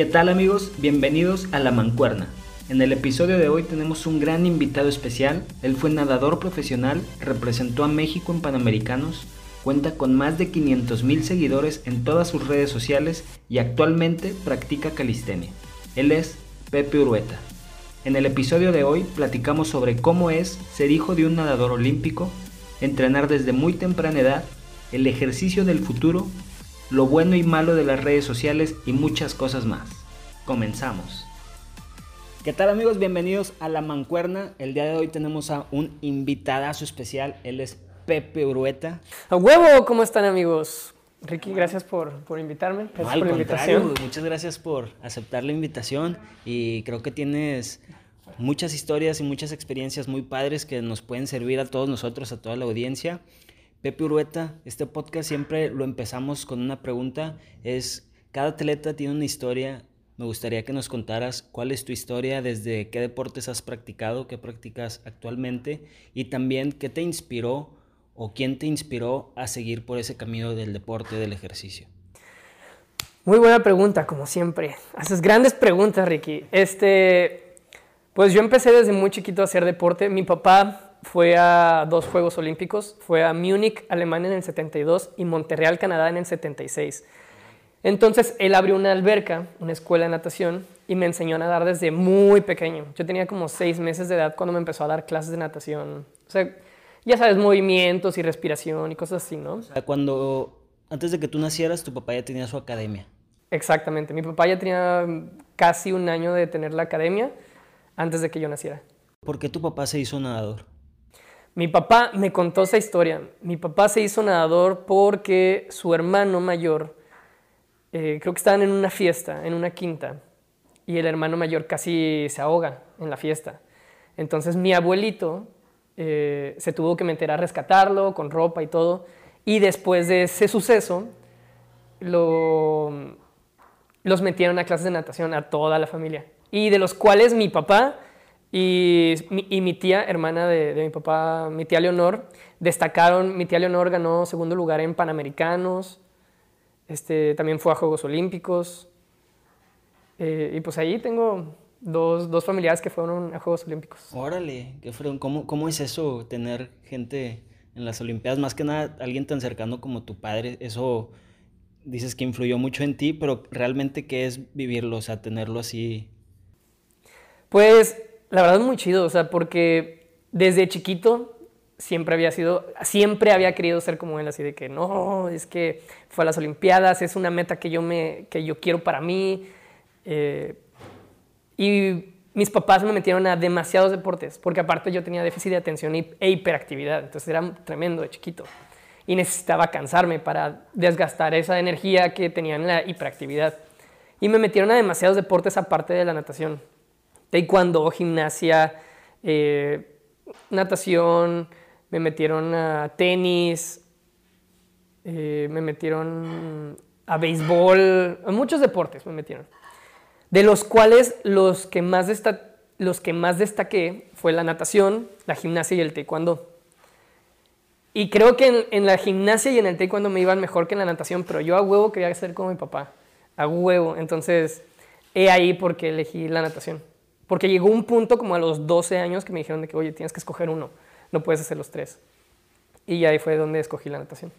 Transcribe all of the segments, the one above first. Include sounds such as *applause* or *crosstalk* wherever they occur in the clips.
¿Qué tal amigos? Bienvenidos a La Mancuerna. En el episodio de hoy tenemos un gran invitado especial. Él fue nadador profesional, representó a México en Panamericanos, cuenta con más de 500 mil seguidores en todas sus redes sociales y actualmente practica calistenia. Él es Pepe Urueta. En el episodio de hoy platicamos sobre cómo es ser hijo de un nadador olímpico, entrenar desde muy temprana edad, el ejercicio del futuro, lo bueno y malo de las redes sociales y muchas cosas más. Comenzamos. ¿Qué tal amigos? Bienvenidos a La Mancuerna. El día de hoy tenemos a un invitadazo especial. Él es Pepe Urueta. A huevo, ¿cómo están amigos? Ricky, gracias por, por invitarme. Gracias No, al por la contrario, invitación. muchas gracias por aceptar la invitación y creo que tienes muchas historias y muchas experiencias muy padres que nos pueden servir a todos nosotros, a toda la audiencia. Pepe Urueta, este podcast siempre lo empezamos con una pregunta, es, cada atleta tiene una historia, me gustaría que nos contaras cuál es tu historia, desde qué deportes has practicado, qué practicas actualmente y también qué te inspiró o quién te inspiró a seguir por ese camino del deporte, del ejercicio. Muy buena pregunta, como siempre. Haces grandes preguntas, Ricky. Este, pues yo empecé desde muy chiquito a hacer deporte. Mi papá fue a dos Juegos Olímpicos. Fue a Múnich, Alemania en el 72 y Montreal, Canadá en el 76. Entonces él abrió una alberca, una escuela de natación y me enseñó a nadar desde muy pequeño. Yo tenía como seis meses de edad cuando me empezó a dar clases de natación. O sea, ya sabes, movimientos y respiración y cosas así, ¿no? O sea, cuando antes de que tú nacieras, tu papá ya tenía su academia. Exactamente. Mi papá ya tenía casi un año de tener la academia antes de que yo naciera. ¿Por qué tu papá se hizo nadador? Mi papá me contó esa historia. Mi papá se hizo nadador porque su hermano mayor, eh, creo que estaban en una fiesta, en una quinta, y el hermano mayor casi se ahoga en la fiesta. Entonces mi abuelito eh, se tuvo que meter a rescatarlo con ropa y todo, y después de ese suceso, lo, los metieron a clases de natación a toda la familia, y de los cuales mi papá y y mi tía, hermana de, de mi papá, mi tía Leonor, destacaron, mi tía Leonor ganó segundo lugar en Panamericanos, este, también fue a Juegos Olímpicos, eh, y pues ahí tengo dos, dos familiares que fueron a Juegos Olímpicos. Órale, qué fregón. ¿Cómo, ¿Cómo es eso, tener gente en las Olimpiadas? Más que nada, alguien tan cercano como tu padre, eso dices que influyó mucho en ti, pero realmente, ¿qué es vivirlo? O sea, tenerlo así. Pues la verdad es muy chido, o sea, porque desde chiquito siempre había sido, siempre había querido ser como él, así de que no, es que fue a las Olimpiadas, es una meta que yo, me, que yo quiero para mí. eh, y mis papás me metieron a demasiados deportes, porque aparte yo tenía déficit de atención e hiperactividad, entonces era tremendo de chiquito. Y necesitaba cansarme para desgastar esa energía que tenía en la hiperactividad. Y me metieron a demasiados deportes aparte de la natación. Taekwondo, gimnasia, eh, natación, me metieron a tenis, eh, me metieron a béisbol, muchos deportes me metieron. De los cuales los que más, desta- los que más destaqué fue la natación, la gimnasia y el taekwondo. Y creo que en, en la gimnasia y en el taekwondo me iban mejor que en la natación, pero yo a huevo quería ser como mi papá, a huevo. Entonces, he ahí porque elegí la natación. Porque llegó un punto como a los 12 años que me dijeron de que, oye, tienes que escoger uno, no puedes hacer los tres. Y ahí fue donde escogí la natación.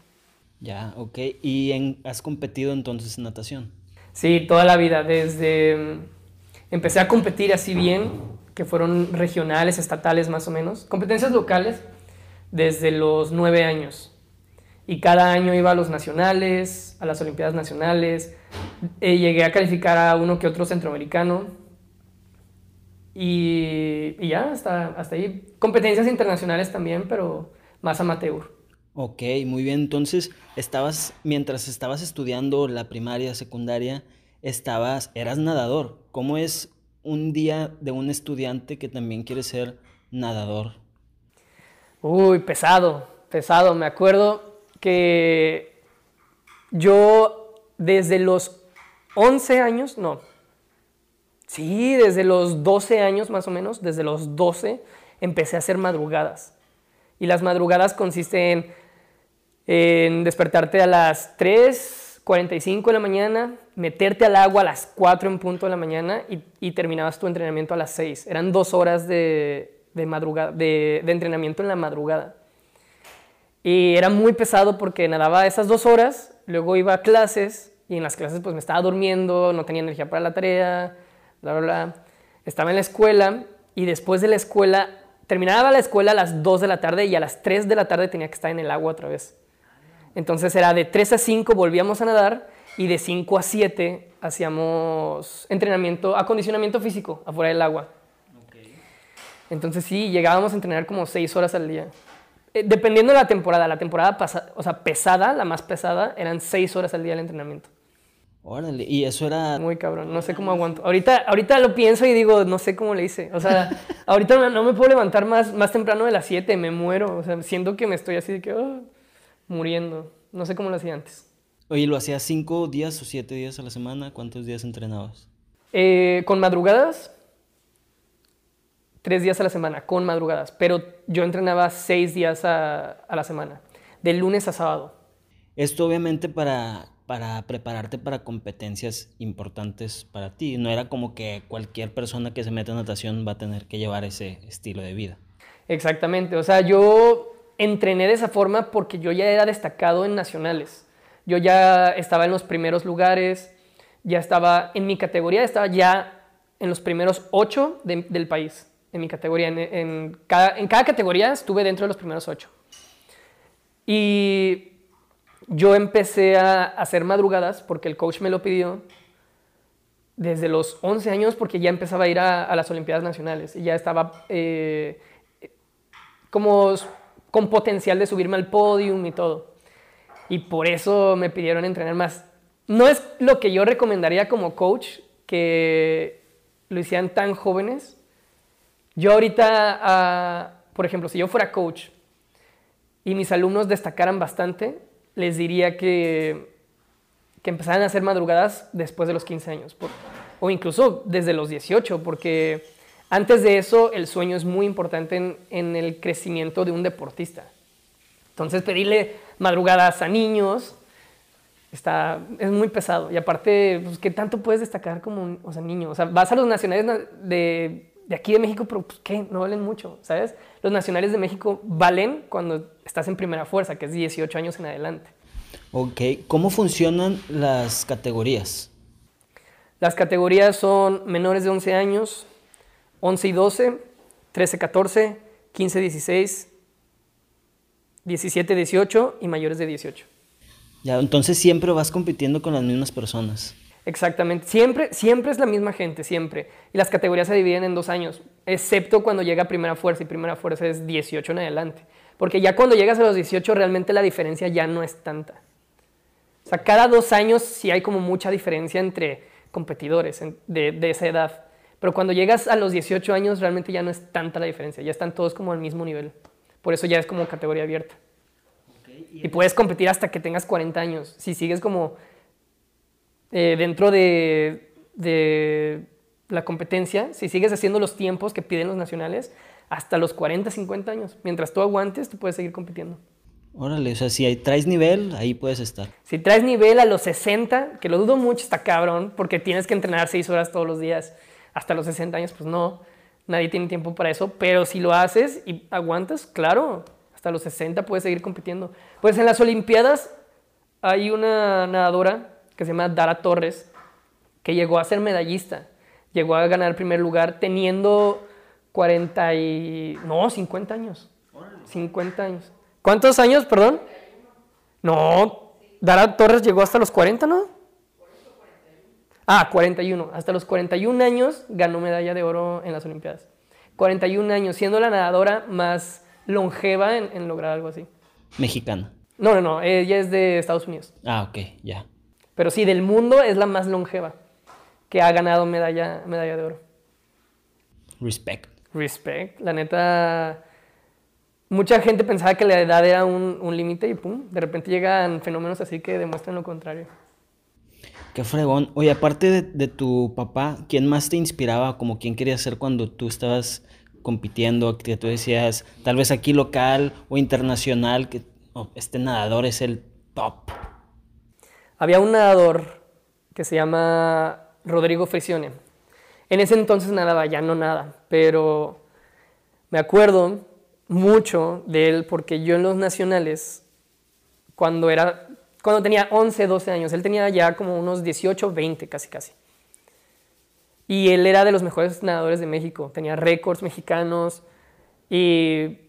Ya, ok. ¿Y en- has competido entonces en natación? Sí, toda la vida, desde... mm, Empecé a competir así bien, que fueron regionales, estatales más o menos, competencias locales, desde los nueve años. Y cada año iba a los nacionales, a las Olimpiadas Nacionales, eh, llegué a calificar a uno que otro centroamericano. Y, y ya, hasta, hasta ahí. Competencias internacionales también, pero más amateur. Ok, muy bien. Entonces, estabas, mientras estabas estudiando la primaria, secundaria, estabas, eras nadador. ¿Cómo es un día de un estudiante que también quiere ser nadador? Uy, pesado, pesado. Me acuerdo que yo desde los 11 años, no, sí, desde los 12 años más o menos, desde los 12 empecé a hacer madrugadas. Y las madrugadas consisten en despertarte a las 3, 6.45 de la mañana, meterte al agua a las 4 en punto de la mañana y, terminabas tu entrenamiento a las 6. Eran dos horas de, madrugada, de, entrenamiento en la madrugada. Y era muy pesado porque nadaba esas dos horas, luego iba a clases y en las clases pues me estaba durmiendo, no tenía energía para la tarea, bla, bla, bla. Estaba en la escuela y después de la escuela, terminaba la escuela a las 2 de la tarde y a las 3 de la tarde tenía que estar en el agua otra vez. Entonces era de 3 a 5 volvíamos a nadar y de 5 a 7 hacíamos entrenamiento, acondicionamiento físico afuera del agua. Entonces sí, llegábamos a entrenar como 6 horas al día. Eh, dependiendo de la temporada, la temporada o sea, pesada, la más pesada, eran 6 horas al día el entrenamiento. Órale, y eso era... Muy cabrón, no sé cómo aguanto. Ahorita, ahorita lo pienso y digo, no sé cómo le hice. O sea, *laughs* ahorita no me puedo levantar más, más temprano de las 7, me muero. O sea, siento que me estoy así de que... Oh, muriendo. No sé cómo lo hacía antes. Oye, ¿lo hacías cinco días o siete días a la semana? ¿Cuántos días entrenabas? Eh, con madrugadas, tres días a la semana, con madrugadas. Pero yo entrenaba seis días a, a la semana, de lunes a sábado. Esto obviamente para, para prepararte para competencias importantes para ti. No era como que cualquier persona que se mete en natación va a tener que llevar ese estilo de vida. Exactamente. O sea, yo entrené de esa forma porque yo ya era destacado en nacionales. Yo ya estaba en los primeros lugares, ya estaba en mi categoría, estaba ya en los primeros ocho del país, en mi categoría. En, cada, en cada categoría estuve dentro de los primeros ocho. Y yo empecé a hacer madrugadas porque el coach me lo pidió desde los 11 años porque ya empezaba a ir a, las Olimpiadas Nacionales y ya estaba eh, como con potencial de subirme al podium y todo. Y por eso me pidieron entrenar más. No es lo que yo recomendaría como coach que lo hicieran tan jóvenes. Yo ahorita, ah, por ejemplo, si yo fuera coach y mis alumnos destacaran bastante, les diría que, que empezaran a hacer madrugadas después de los 15 años, o incluso desde los 18, porque antes de eso, el sueño es muy importante en, el crecimiento de un deportista. Entonces, pedirle madrugadas a niños está, es muy pesado. Y aparte, pues, ¿qué tanto puedes destacar como un o sea, niño? O sea, vas a los nacionales de, de aquí de México, pero pues, ¿qué? No valen mucho, ¿sabes? Los nacionales de México valen cuando estás en primera fuerza, que es 18 años en adelante. Ok, ¿cómo funcionan las categorías? Las categorías son menores de 11 años, 11 y 12, 13, 14, 15, 16, 17, 18 y mayores de 18. Ya, entonces siempre vas compitiendo con las mismas personas. Exactamente, siempre, siempre es la misma gente, siempre. Y las categorías se dividen en dos años, excepto cuando llega primera fuerza y primera fuerza es 18 en adelante. Porque ya cuando llegas a los 18 realmente la diferencia ya no es tanta. O sea, cada dos años sí hay como mucha diferencia entre competidores de, de esa edad. Pero cuando llegas a los 18 años realmente ya no es tanta la diferencia, ya están todos como al mismo nivel. Por eso ya es como categoría abierta. y, puedes competir hasta que tengas 40 años. Si sigues como eh, dentro de, de, la competencia, si sigues haciendo los tiempos que piden los nacionales, hasta los 40, 50 años. Mientras tú aguantes, tú puedes seguir compitiendo. Órale, o sea, si traes nivel, ahí puedes estar. Si traes nivel a los 60, que lo dudo mucho, está cabrón, porque tienes que entrenar 6 horas todos los días hasta los 60 años, pues no, nadie tiene tiempo para eso, pero si lo haces y aguantas, claro, hasta los 60 puedes seguir compitiendo. Pues en las Olimpiadas hay una nadadora que se llama Dara Torres, que llegó a ser medallista, llegó a ganar el primer lugar teniendo 40 y... no, 50 años. 50 años. ¿Cuántos años, perdón? No, Dara Torres llegó hasta los 40, ¿no? Ah, 41. Hasta los 41 años ganó medalla de oro en las Olimpiadas. 41 años, siendo la nadadora más longeva en, lograr algo así. ¿Mexicana? No, no, no, ella es de Estados Unidos. Ah, ok, ya. Pero sí, del mundo es la más longeva que ha ganado medalla, medalla de oro. Respect. Respect. La neta, mucha gente pensaba que la edad era un, un límite y pum, de repente llegan fenómenos así que demuestran lo contrario. Qué fregón. Oye, aparte de, tu papá, ¿quién más te inspiraba? Como quién querías ser cuando tú estabas compitiendo, que tú decías, tal vez aquí local o internacional, que este nadador es el top. Había un nadador que se llama Rodrigo Frisione. En ese entonces nadaba, ya no nada, pero me acuerdo mucho de él porque yo en los nacionales, cuando, era, cuando tenía 11, 12 años, él tenía ya como unos 18, 20 casi casi. Y él era de los mejores nadadores de México, tenía récords mexicanos y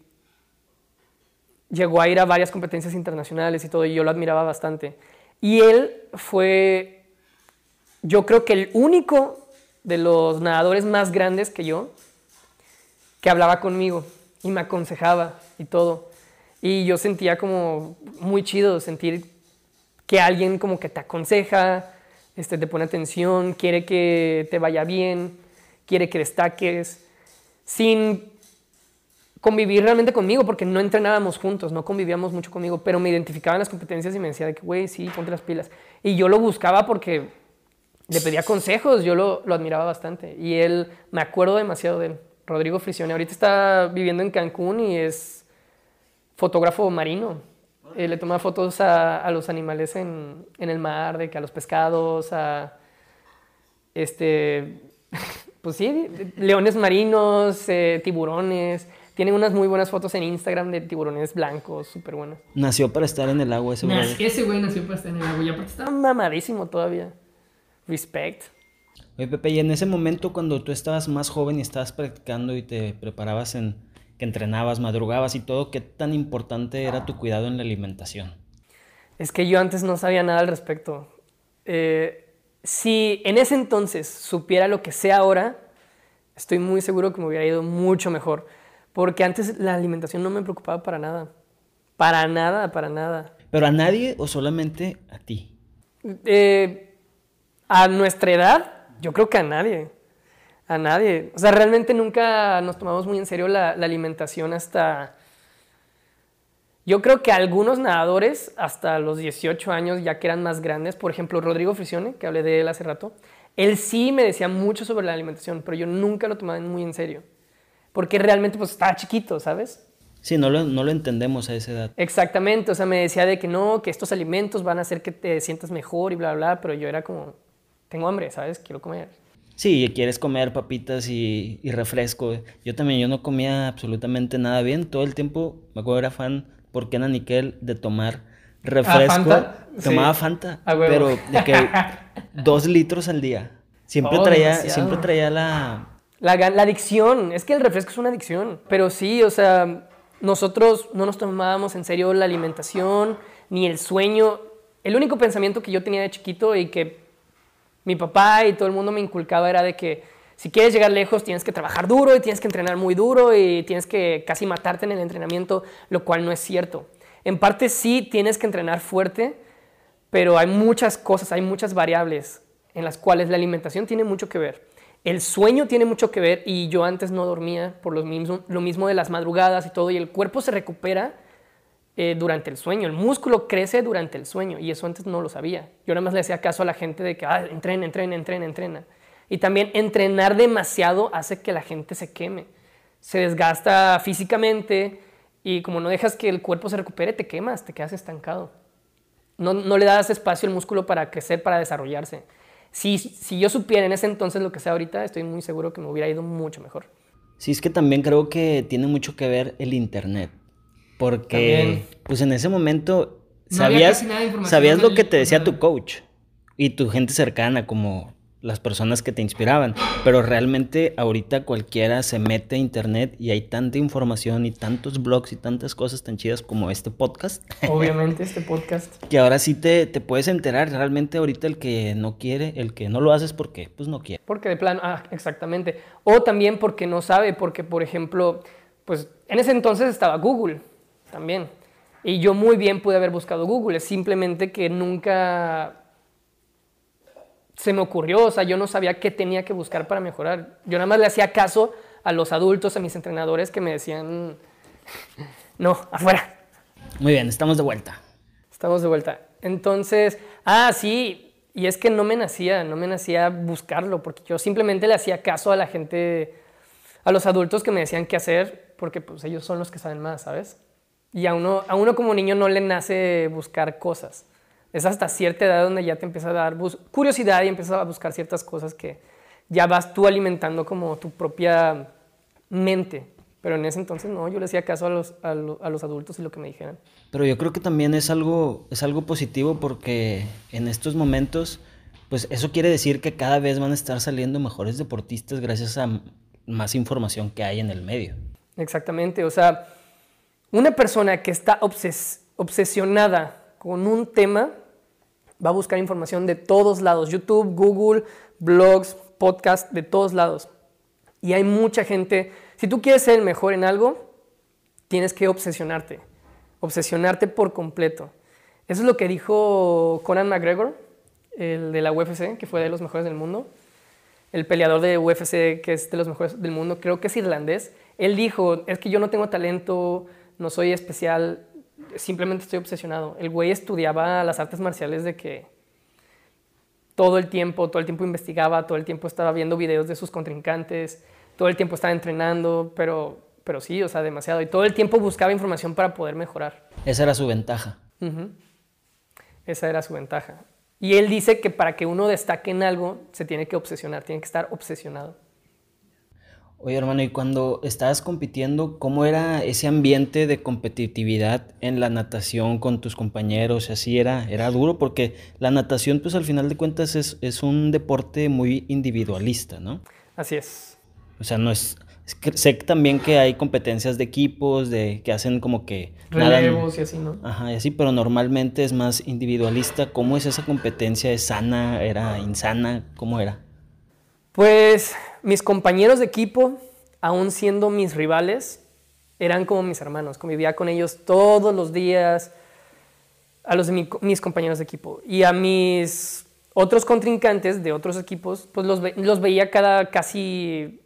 llegó a ir a varias competencias internacionales y todo, y yo lo admiraba bastante. Y él fue, yo creo que el único de los nadadores más grandes que yo que hablaba conmigo y me aconsejaba y todo. Y yo sentía como muy chido sentir que alguien como que te aconseja, este, te pone atención, quiere que te vaya bien, quiere que destaques, sin convivir realmente conmigo, porque no entrenábamos juntos, no convivíamos mucho conmigo, pero me identificaba en las competencias y me decía de que, güey, sí, ponte las pilas. Y yo lo buscaba porque le pedía consejos, yo lo, lo, admiraba bastante. Y él, me acuerdo demasiado de él, Rodrigo Frisione. Ahorita está viviendo en Cancún y es fotógrafo marino. Eh, le toma fotos a, a los animales en, en, el mar, de que a los pescados, a este, *laughs* pues sí, leones marinos, eh, tiburones. Tienen unas muy buenas fotos en Instagram de tiburones blancos, súper buenas. Nació para estar en el agua ese güey. Ese güey nació para estar en el agua y aparte está mamadísimo todavía. Respect. Oye, Pepe, y en ese momento cuando tú estabas más joven y estabas practicando y te preparabas en que entrenabas, madrugabas y todo, ¿qué tan importante era tu cuidado en la alimentación? Es que yo antes no sabía nada al respecto. Eh, si en ese entonces supiera lo que sé ahora, estoy muy seguro que me hubiera ido mucho mejor. Porque antes la alimentación no me preocupaba para nada. Para nada, para nada. ¿Pero a nadie o solamente a ti? Eh, a nuestra edad, yo creo que a nadie. A nadie. O sea, realmente nunca nos tomamos muy en serio la, alimentación hasta... Yo creo que algunos nadadores, hasta los 18 años, ya que eran más grandes, por ejemplo, Rodrigo Frisione, que hablé de él hace rato, él sí me decía mucho sobre la alimentación, pero yo nunca lo tomaba muy en serio porque realmente pues estaba chiquito, ¿sabes? Sí, no lo, no lo entendemos a esa edad. Exactamente, o sea, me decía de que no, que estos alimentos van a hacer que te sientas mejor y bla, bla, pero yo era como, tengo hambre, ¿sabes? Quiero comer. Sí, quieres comer papitas y, y, refresco. Yo también, yo no comía absolutamente nada bien. Todo el tiempo, me acuerdo, era fan por Kenan Nickel de tomar refresco. ¿Fanta? Tomaba Fanta, pero de que *laughs* dos litros al día. Siempre, oh, traía, siempre traía la, la, adicción, es que el refresco es una adicción, pero sí, o sea, nosotros no nos tomábamos en serio la alimentación ni el sueño. El único pensamiento que yo tenía de chiquito y que mi papá y todo el mundo me inculcaba era de que si quieres llegar lejos tienes que trabajar duro y tienes que entrenar muy duro y tienes que casi matarte en el entrenamiento, lo cual no es cierto. En parte sí tienes que entrenar fuerte, pero hay muchas cosas, hay muchas variables en las cuales la alimentación tiene mucho que ver. El sueño tiene mucho que ver y yo antes no dormía por lo mismo, de las madrugadas y todo y el cuerpo se recupera eh, durante el sueño, el músculo crece durante el sueño y eso antes no lo sabía. Yo nada más le hacía caso a la gente de que ah, entrena, entrena, entrena, entrena. Y también entrenar demasiado hace que la gente se queme, se desgasta físicamente y como no dejas que el cuerpo se recupere, te quemas, te quedas estancado. No, no le das espacio al músculo para crecer, para desarrollarse. Si, si yo supiera en ese entonces lo que sé ahorita, estoy muy seguro que me hubiera ido mucho mejor. Sí, es que también creo que tiene mucho que ver el internet. Porque, pues en ese momento, sabías, sabías lo que te decía tu coach y tu gente cercana, como las personas que te inspiraban, pero realmente ahorita cualquiera se mete a internet y hay tanta información y tantos blogs y tantas cosas tan chidas como este podcast. Obviamente este *laughs* podcast. que ahora sí te, te, puedes enterar, realmente ahorita el que no quiere, el que no lo hace es porque pues no quiere. Porque de plano, ah, exactamente. O también porque no sabe, porque por ejemplo, pues en ese entonces estaba Google también. Y yo muy bien pude haber buscado Google, es simplemente que nunca se me ocurrió, o sea, yo no sabía qué tenía que buscar para mejorar. Yo nada más le hacía caso a los adultos, a mis entrenadores que me decían, no, afuera. Muy bien, estamos de vuelta. Estamos de vuelta. Entonces, ah, sí, y es que no me nacía, no me nacía buscarlo, porque yo simplemente le hacía caso a la gente, a los adultos que me decían qué hacer, porque pues ellos son los que saben más, ¿sabes? Y a uno, a uno como niño no le nace buscar cosas Es hasta cierta edad donde ya te empieza a dar curiosidad y empiezas a buscar ciertas cosas que ya vas tú alimentando como tu propia mente. Pero en ese entonces no, yo le hacía caso a los, a, los adultos y lo que me dijeran. Pero yo creo que también es algo, es algo positivo porque en estos momentos, pues eso quiere decir que cada vez van a estar saliendo mejores deportistas gracias a más información que hay en el medio. Exactamente, o sea, una persona que está obsesionada con un tema va a buscar información de todos lados, YouTube, Google, blogs, podcasts, de todos lados. Y hay mucha gente si tú quieres ser el mejor en algo, tienes que obsesionarte, obsesionarte por completo. Eso es lo que dijo Conan McGregor, el de la UFC, que fue de los mejores del mundo. El peleador de UFC, que es de los mejores del mundo, creo que es irlandés. Él dijo, es que yo no tengo talento, no soy especial, simplemente estoy obsesionado. El güey estudiaba las artes marciales de que todo el tiempo, todo el tiempo investigaba, todo el tiempo estaba viendo videos de sus contrincantes, todo el tiempo estaba entrenando, pero, pero sí, o sea, demasiado. Y todo el tiempo buscaba información para poder mejorar. Esa era su ventaja. Esa era su ventaja. Y él dice que para que uno destaque en algo, se tiene que obsesionar, tiene que estar obsesionado. Oye, hermano, y cuando estabas compitiendo, ¿cómo era ese ambiente de competitividad en la natación con tus compañeros? Así era, era duro porque la natación, pues al final de cuentas, es, es un deporte muy individualista, ¿no? Así es. O sea, no es, sé también que hay competencias de equipos, de que hacen como que... Relevos y así, ¿no? Ajá, y así, pero normalmente es más individualista. ¿Cómo es esa competencia? ¿Es sana? ¿Era insana? ¿Cómo era? Pues mis compañeros de equipo, aún siendo mis rivales, eran como mis hermanos. Convivía con ellos todos los días, a los de mis compañeros de equipo. Y a mis otros contrincantes de otros equipos, pues los, los veía cada casi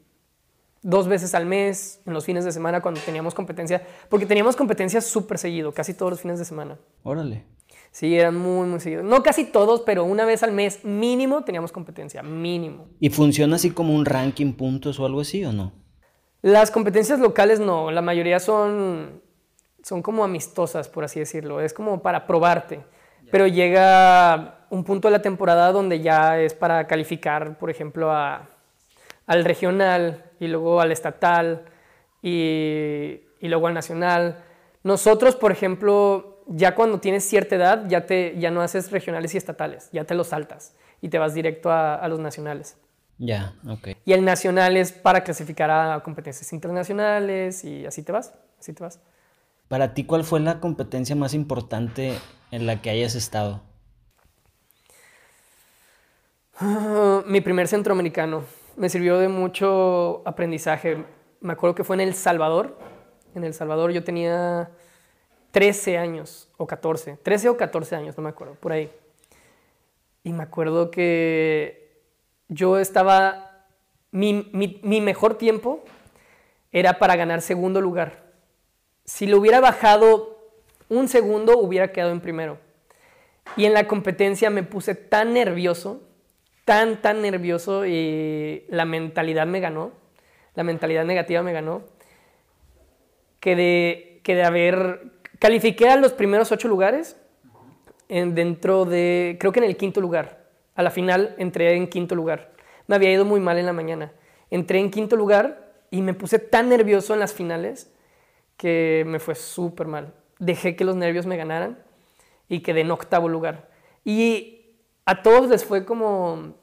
dos veces al mes, en los fines de semana cuando teníamos competencia, porque teníamos competencias súper seguido, casi todos los fines de semana. Órale. Sí, eran muy, muy seguidos. No casi todos, pero una vez al mes mínimo teníamos competencia, mínimo. ¿Y funciona así como un ranking puntos o algo así o no? Las competencias locales no, la mayoría son, son como amistosas, por así decirlo. Es como para probarte. Pero llega un punto de la temporada donde ya es para calificar, por ejemplo, a, al regional y luego al estatal y, luego al nacional. Nosotros, por ejemplo, ya cuando tienes cierta edad, ya, te, ya no haces regionales y estatales, ya te los saltas y te vas directo a, los nacionales. Ya, ok. Y el nacional es para clasificar a competencias internacionales y así te vas, así te vas. Para ti, ¿cuál fue la competencia más importante en la que hayas estado? mi primer centroamericano me sirvió de mucho aprendizaje. Me acuerdo que fue en El Salvador. En El Salvador yo tenía 13 años o 14, 13 o 14 años, no me acuerdo, por ahí. Y me acuerdo que yo estaba, mi, mi, mejor tiempo era para ganar segundo lugar. Si lo hubiera bajado un segundo, hubiera quedado en primero. Y en la competencia me puse tan nervioso tan, tan nervioso y la mentalidad me ganó, la mentalidad negativa me ganó, que de, que de haber, califiqué a los primeros ocho lugares en, dentro de, creo que en el quinto lugar. A la final entré en quinto lugar. Me había ido muy mal en la mañana. Entré en quinto lugar y me puse tan nervioso en las finales que me fue súper mal. Dejé que los nervios me ganaran y quedé en octavo lugar. Y a todos les fue como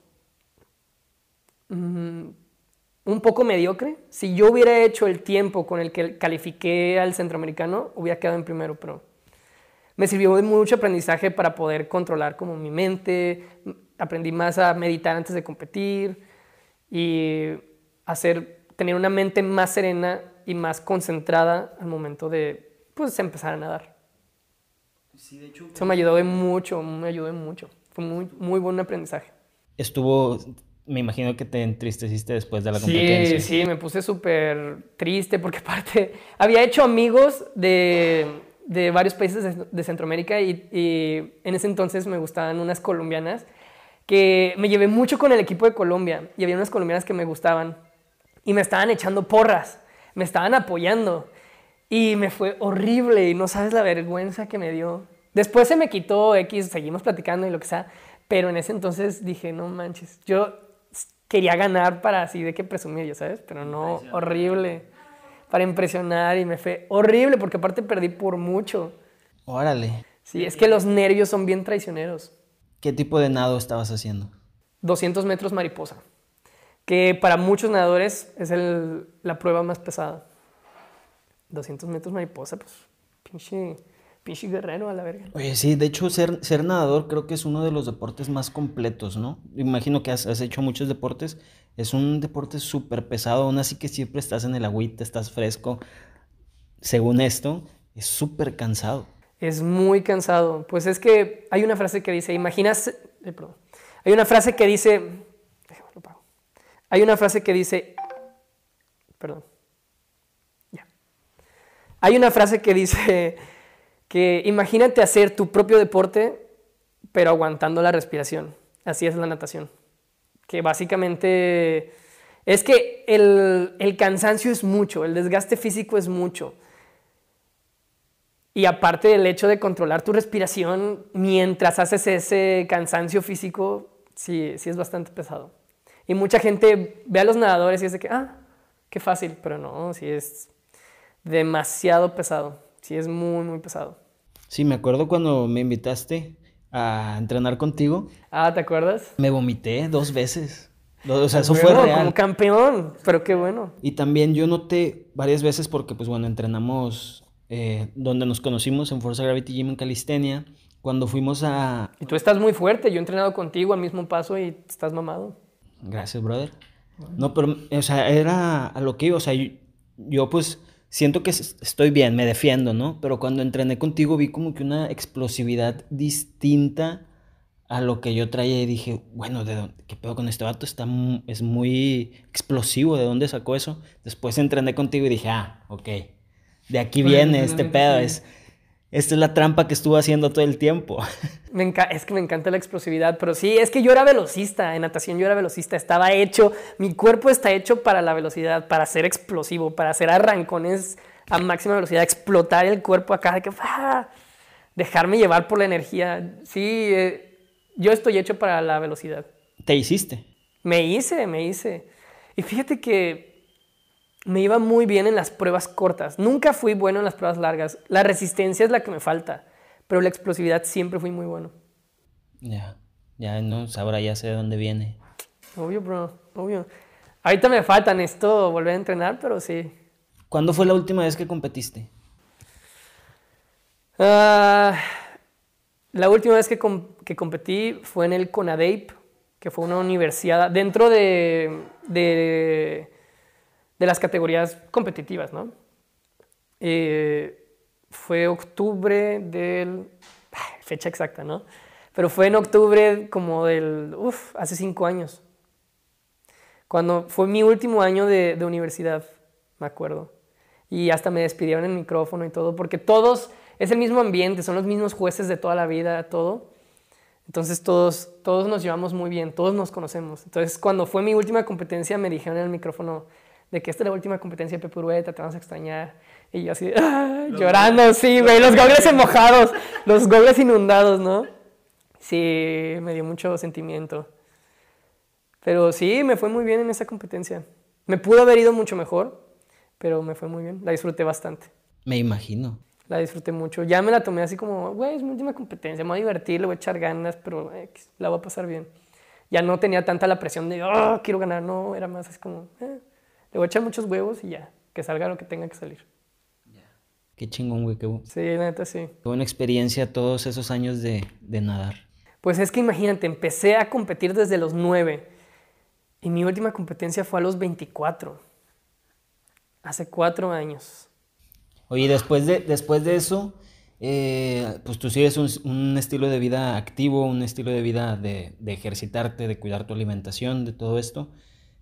mm, un poco mediocre. Si yo hubiera hecho el tiempo con el que califiqué al centroamericano, hubiera quedado en primero, pero me sirvió de mucho aprendizaje para poder controlar como mi mente, aprendí más a meditar antes de competir y hacer, tener una mente más serena y más concentrada al momento de pues, empezar a nadar. Eso me ayudó de mucho, me ayudó de mucho. Fue muy, muy buen aprendizaje. Estuvo, me imagino que te entristeciste después de la competencia. Sí, sí, me puse súper triste porque *laughs* aparte había hecho amigos de, de varios países de, Centroamérica y, y, en ese entonces me gustaban unas colombianas que me llevé mucho con el equipo de Colombia y había unas colombianas que me gustaban y me estaban echando porras, me estaban apoyando y me fue horrible y no sabes la vergüenza que me dio Después se me quitó X, seguimos platicando y lo que sea, pero en ese entonces dije, no manches, yo quería ganar para así de que presumir, ya sabes, pero no, horrible, para impresionar y me fue horrible porque aparte perdí por mucho. Órale. Sí, es que los nervios son bien traicioneros. ¿Qué tipo de nado estabas haciendo? 200 metros mariposa, que para muchos nadadores es el, la prueba más pesada. 200 metros mariposa, pues pinche, pinche guerrero a la verga. Oye, sí, de hecho ser, ser nadador creo que es uno de los deportes más completos, ¿no? Imagino que has, has hecho muchos deportes. Es un deporte súper pesado, aún así que siempre estás en el agüita, estás fresco. Según esto, es súper cansado. Es muy cansado. Pues es que hay una frase que dice, imaginas, eh, perdón, hay una frase que dice, déjame lo pago. Hay una frase que dice, perdón, ya. Hay una frase que dice que imagínate hacer tu propio deporte, pero aguantando la respiración. Así es la natación. Que básicamente es que el, el cansancio es mucho, el desgaste físico es mucho. Y aparte del hecho de controlar tu respiración mientras haces ese cansancio físico, sí, sí es bastante pesado. Y mucha gente ve a los nadadores y de que, ah, qué fácil, pero no, sí es demasiado pesado, sí es muy, muy pesado. Sí, me acuerdo cuando me invitaste a entrenar contigo. Ah, ¿te acuerdas? Me vomité dos veces. O sea, eso fue real. Como campeón, pero qué bueno. Y también yo noté varias veces porque, pues bueno, entrenamos eh, donde nos conocimos en Forza Gravity Gym en Calistenia, cuando fuimos a... Y tú estás muy fuerte, yo he entrenado contigo al mismo paso y estás mamado. Gracias, brother. No, pero, o sea, era a lo que iba, o sea, yo, pues siento que estoy bien, me defiendo, ¿no? Pero cuando entrené contigo vi como que una explosividad distinta a lo que yo traía y dije, bueno, ¿de dónde, ¿qué pedo con este vato? Está, es muy explosivo, ¿de dónde sacó eso? Después entrené contigo y dije, ah, ok, de aquí viene este pedo. Es, esta es la trampa que estuvo haciendo todo el tiempo. *laughs* Me es que me encanta la explosividad, pero sí, es que yo era velocista, en natación yo era velocista, estaba hecho, mi cuerpo está hecho para la velocidad, para ser explosivo, para hacer arrancones a máxima velocidad, explotar el cuerpo acá, de que, ¡ah! dejarme llevar por la energía. Sí, eh, yo estoy hecho para la velocidad. ¿Te hiciste? Me hice, me hice. Y fíjate que me iba muy bien en las pruebas cortas. Nunca fui bueno en las pruebas largas. La resistencia es la que me falta, pero la explosividad siempre fui muy bueno. Ya, ya no, ahora ya sé de dónde viene. Obvio, bro, obvio. Ahorita me faltan esto, volver a entrenar, pero sí. ¿Cuándo fue la última vez que competiste? Ah, la última vez que, que, competí fue en el CONADEIP, que fue una universidad dentro de, de de las categorías competitivas, ¿no? Eh, fue octubre del... fecha exacta, ¿no? Pero fue en octubre como del... Uf, hace cinco años. Cuando fue mi último año de, universidad, me acuerdo. Y hasta me despidieron el micrófono y todo, porque todos, es el mismo ambiente, son los mismos jueces de toda la vida, todo. Entonces todos, todos nos llevamos muy bien, todos nos conocemos. Entonces cuando fue mi última competencia me dijeron en el micrófono, de que esta es la última competencia de Pepurueta, te vamos a extrañar. Y yo así, *laughs* ¡ah! llorando, sí, güey, los gobles mojados, los gobles inundados, ¿no? Sí, me dio mucho sentimiento. Pero sí, me fue muy bien en esa competencia. Me pudo haber ido mucho mejor, pero me fue muy bien. La disfruté bastante. Me imagino. La disfruté mucho. Ya me la tomé así como, güey, es mi última competencia, me voy a divertir, le voy a echar ganas, pero la voy a pasar bien. Ya no tenía tanta la presión de, oh, quiero ganar, no, era más así como, eh, le voy a echar muchos huevos y ya, que salga lo que tenga que salir. Qué chingón, güey. Qué... Sí, neta, sí. Qué buena experiencia todos esos años de, de nadar. Pues es que imagínate, empecé a competir desde los 9 y mi última competencia fue a los 24. Hace cuatro años. Oye, después de, después de eso, eh, pues tú sigues un, un, estilo de vida activo, un estilo de vida de, de, ejercitarte, de cuidar tu alimentación, de todo esto.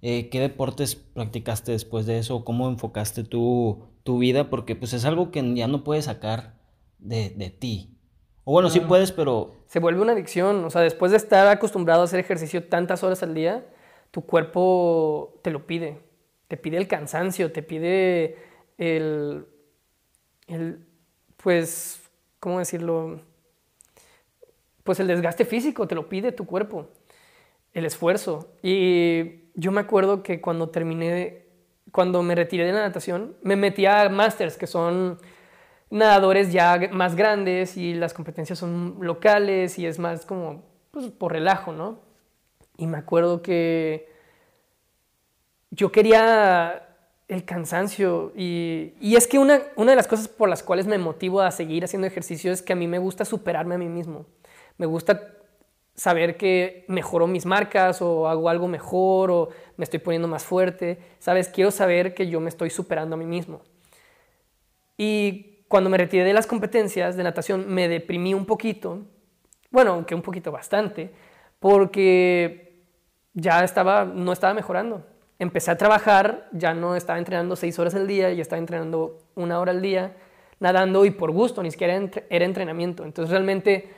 Eh, ¿Qué deportes practicaste después de eso? ¿Cómo enfocaste tu, tu vida? Porque pues es algo que ya no puedes sacar de, de ti. O bueno, sí puedes, pero... Se vuelve una adicción. O sea, después de estar acostumbrado a hacer ejercicio tantas horas al día, tu cuerpo te lo pide. Te pide el cansancio, te pide el... el pues, ¿cómo decirlo? pues el desgaste físico, te lo pide tu cuerpo, el esfuerzo. Y yo me acuerdo que cuando terminé, cuando me retiré de la natación, me metí a masters, que son nadadores ya más grandes y las competencias son locales y es más como pues, por relajo, ¿no? Y me acuerdo que yo quería el cansancio y, y es que una, una de las cosas por las cuales me motivo a seguir haciendo ejercicio es que a mí me gusta superarme a mí mismo. Me gusta saber que mejoro mis marcas o hago algo mejor o me estoy poniendo más fuerte. ¿Sabes? Quiero saber que yo me estoy superando a mí mismo. Y cuando me retiré de las competencias de natación me deprimí un poquito, bueno, aunque un poquito bastante, porque ya estaba, no estaba mejorando. Empecé a trabajar, ya no estaba entrenando seis horas al día, ya estaba entrenando una hora al día, nadando y por gusto, ni siquiera era entrenamiento. Entonces realmente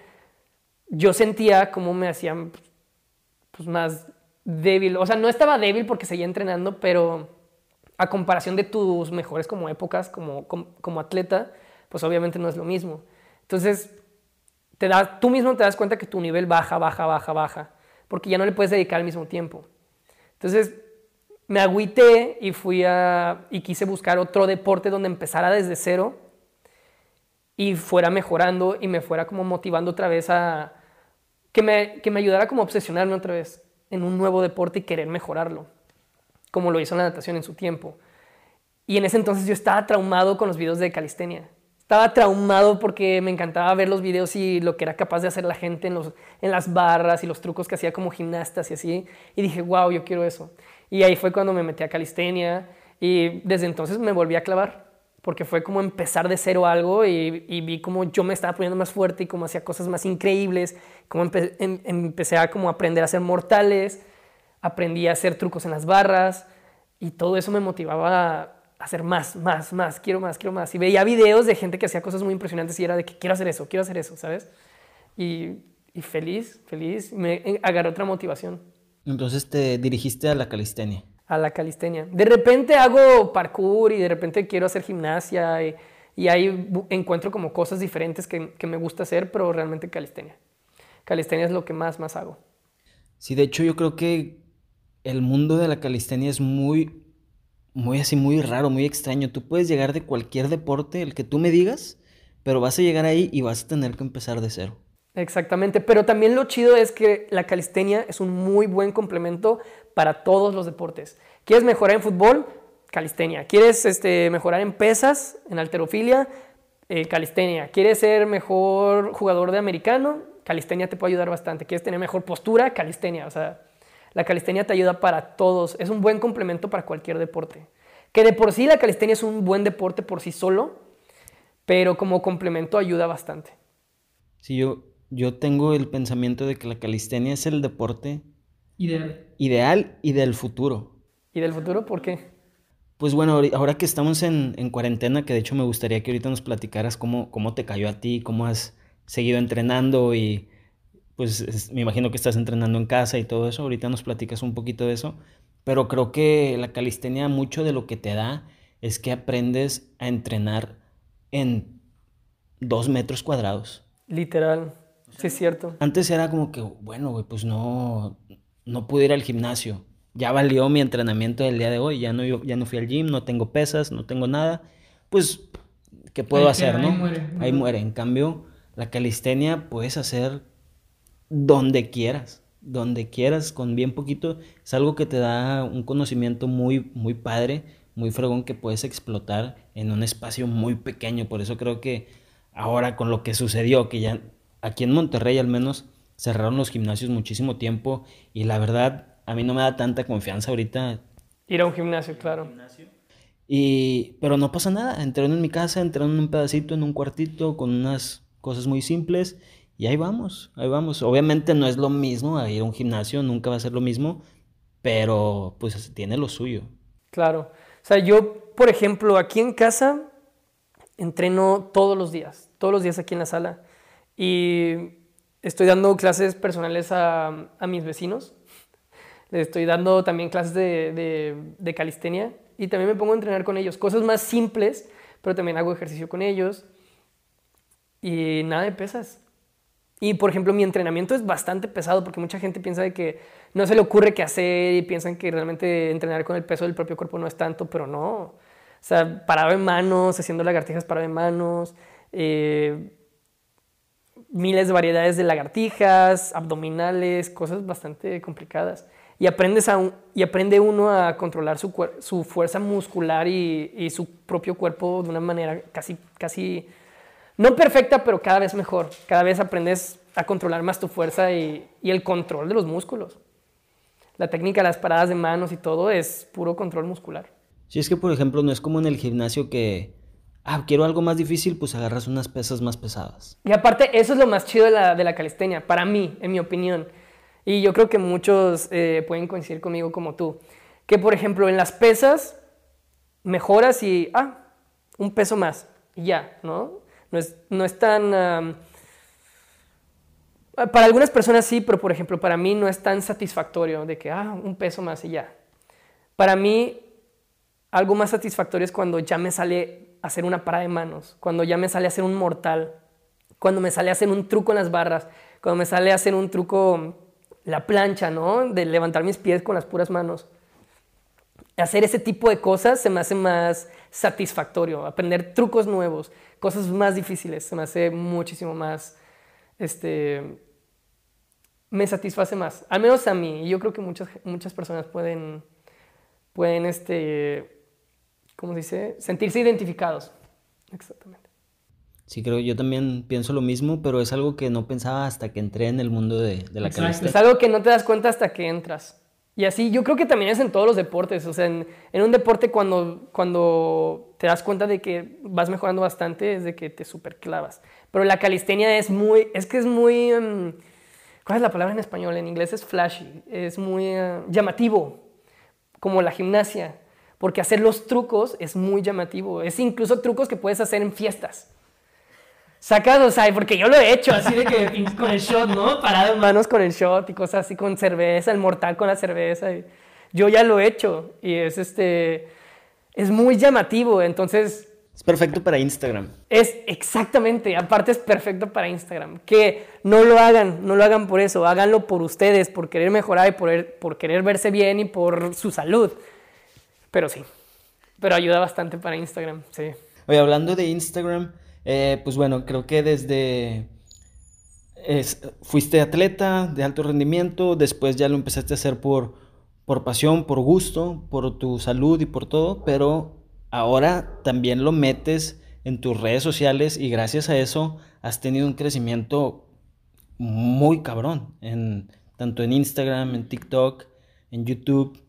yo sentía como me hacían pues, más débil. O sea, no estaba débil porque seguía entrenando, pero a comparación de tus mejores como épocas como, como, atleta, pues obviamente no es lo mismo. Entonces, te da, tú mismo te das cuenta que tu nivel baja, baja, baja, baja, porque ya no le puedes dedicar al mismo tiempo. Entonces, me agüité y fui a, y quise buscar otro deporte donde empezara desde cero y fuera mejorando y me fuera como motivando otra vez a que me, que me ayudara como a obsesionarme otra vez en un nuevo deporte y querer mejorarlo, como lo hizo la natación en su tiempo. Y en ese entonces yo estaba traumado con los videos de calistenia. Estaba traumado porque me encantaba ver los videos y lo que era capaz de hacer la gente en, los, en las barras y los trucos que hacía como gimnastas y así. Y dije, wow, yo quiero eso. Y ahí fue cuando me metí a calistenia y desde entonces me volví a clavar porque fue como empezar de cero algo y, vi como yo me estaba poniendo más fuerte y como hacía cosas más increíbles, como em, empecé a como aprender a ser mortales, aprendí a hacer trucos en las barras y todo eso me motivaba a hacer más, más, más, quiero más, quiero más. Y veía videos de gente que hacía cosas muy impresionantes y era de que quiero hacer eso, quiero hacer eso, ¿sabes? Y, y feliz, feliz, me agarré otra motivación. Entonces te dirigiste a la calistenia a la calistenia. De repente hago parkour y de repente quiero hacer gimnasia y, y ahí encuentro como cosas diferentes que, que, me gusta hacer, pero realmente calistenia. Calistenia es lo que más, más hago. Sí, de hecho yo creo que el mundo de la calistenia es muy, muy así, muy raro, muy extraño. Tú puedes llegar de cualquier deporte, el que tú me digas, pero vas a llegar ahí y vas a tener que empezar de cero. Exactamente, pero también lo chido es que la calistenia es un muy buen complemento para todos los deportes. ¿Quieres mejorar en fútbol? Calistenia. ¿Quieres este, mejorar en pesas, en alterofilia? Eh, calistenia. ¿Quieres ser mejor jugador de americano? Calistenia te puede ayudar bastante. ¿Quieres tener mejor postura? Calistenia. O sea, la calistenia te ayuda para todos. Es un buen complemento para cualquier deporte. Que de por sí la calistenia es un buen deporte por sí solo, pero como complemento ayuda bastante. Sí, yo, yo tengo el pensamiento de que la calistenia es el deporte ideal, ideal y del futuro. ¿Y del futuro por qué? Pues bueno, ahora que estamos en, cuarentena, que de hecho me gustaría que ahorita nos platicaras cómo, cómo te cayó a ti, cómo has seguido entrenando y pues me imagino que estás entrenando en casa y todo eso, ahorita nos platicas un poquito de eso, pero creo que la calistenia mucho de lo que te da es que aprendes a entrenar en dos metros cuadrados. Literal. Sí, es cierto. Antes era como que, bueno, güey, pues no, no pude ir al gimnasio. Ya valió mi entrenamiento del día de hoy. Ya no, ya no fui al gym, no tengo pesas, no tengo nada. Pues, ¿qué puedo hacer, no? Ahí muere. Ahí muere. En cambio, la calistenia puedes hacer donde quieras. Donde quieras, con bien poquito. Es algo que te da un conocimiento muy, muy padre, muy fregón que puedes explotar en un espacio muy pequeño. Por eso creo que ahora con lo que sucedió, que ya aquí en Monterrey al menos cerraron los gimnasios muchísimo tiempo y la verdad a mí no me da tanta confianza ahorita. Ir a un gimnasio, claro. Y, pero no pasa nada, entreno en mi casa, entreno en un pedacito, en un cuartito, con unas cosas muy simples y ahí vamos, ahí vamos. Obviamente no es lo mismo a ir a un gimnasio, nunca va a ser lo mismo, pero pues tiene lo suyo. Claro. O sea, yo, por ejemplo, aquí en casa entreno todos los días, todos los días aquí en la sala. Y estoy dando clases personales a, mis vecinos. Les estoy dando también clases de, calistenia y también me pongo a entrenar con ellos. Cosas más simples, pero también hago ejercicio con ellos. Y nada de pesas. Y por ejemplo, mi entrenamiento es bastante pesado porque mucha gente piensa de que no se le ocurre qué hacer y piensan que realmente entrenar con el peso del propio cuerpo no es tanto, pero no. O sea, parado en manos, haciendo lagartijas parado en manos, eh, miles de variedades de lagartijas, abdominales, cosas bastante complicadas. Y, aprendes a y aprende uno a controlar su, su fuerza muscular y, y, su propio cuerpo de una manera casi, casi, no perfecta, pero cada vez mejor. Cada vez aprendes a controlar más tu fuerza y, y el control de los músculos. La técnica de las paradas de manos y todo es puro control muscular. Si es que, por ejemplo, no es como en el gimnasio que ah, quiero algo más difícil, pues agarras unas pesas más pesadas. Y aparte, eso es lo más chido de la, de la calistenia, para mí, en mi opinión. Y yo creo que muchos eh, pueden coincidir conmigo como tú. Que, por ejemplo, en las pesas, mejoras y, ah, un peso más, y ya, ¿no? No es, no es tan... para algunas personas sí, pero por ejemplo, para mí no es tan satisfactorio de que, ah, un peso más y ya. Para mí, algo más satisfactorio es cuando ya me sale hacer una parada de manos, cuando ya me sale a hacer un mortal, cuando me sale a hacer un truco en las barras, cuando me sale a hacer un truco, la plancha, ¿no? De levantar mis pies con las puras manos. Hacer ese tipo de cosas se me hace más satisfactorio, aprender trucos nuevos, cosas más difíciles, se me hace muchísimo más, este, me satisface más, al menos a mí, yo creo que muchas, muchas personas pueden, pueden, este, ¿cómo dice? Sentirse identificados. Exactamente. Sí, creo, yo también pienso lo mismo, pero es algo que no pensaba hasta que entré en el mundo de, de la calistenia. Es algo que no te das cuenta hasta que entras. Y así, yo creo que también es en todos los deportes. O sea, en, en, un deporte cuando, cuando te das cuenta de que vas mejorando bastante, es de que te superclavas. Pero la calistenia es muy, es que es muy, um, ¿cuál es la palabra en español? En inglés es flashy, es muy uh, llamativo, como la gimnasia porque hacer los trucos es muy llamativo. Es incluso trucos que puedes hacer en fiestas. Sacados, o sea, porque yo lo he hecho así de que *laughs* con el shot, ¿no? Parado en manos con el shot y cosas así con cerveza, el mortal con la cerveza. yo ya lo he hecho y es este es muy llamativo, entonces es perfecto para Instagram. Es exactamente, aparte es perfecto para Instagram. Que no lo hagan, no lo hagan por eso, háganlo por ustedes, por querer mejorar y por, por querer verse bien y por su salud. Pero sí, pero ayuda bastante para Instagram, sí. Oye, hablando de Instagram, eh, pues bueno, creo que desde... fuiste atleta de alto rendimiento, después ya lo empezaste a hacer por, por pasión, por gusto, por tu salud y por todo, pero ahora también lo metes en tus redes sociales y gracias a eso has tenido un crecimiento muy cabrón, en, tanto en Instagram, en TikTok, en YouTube.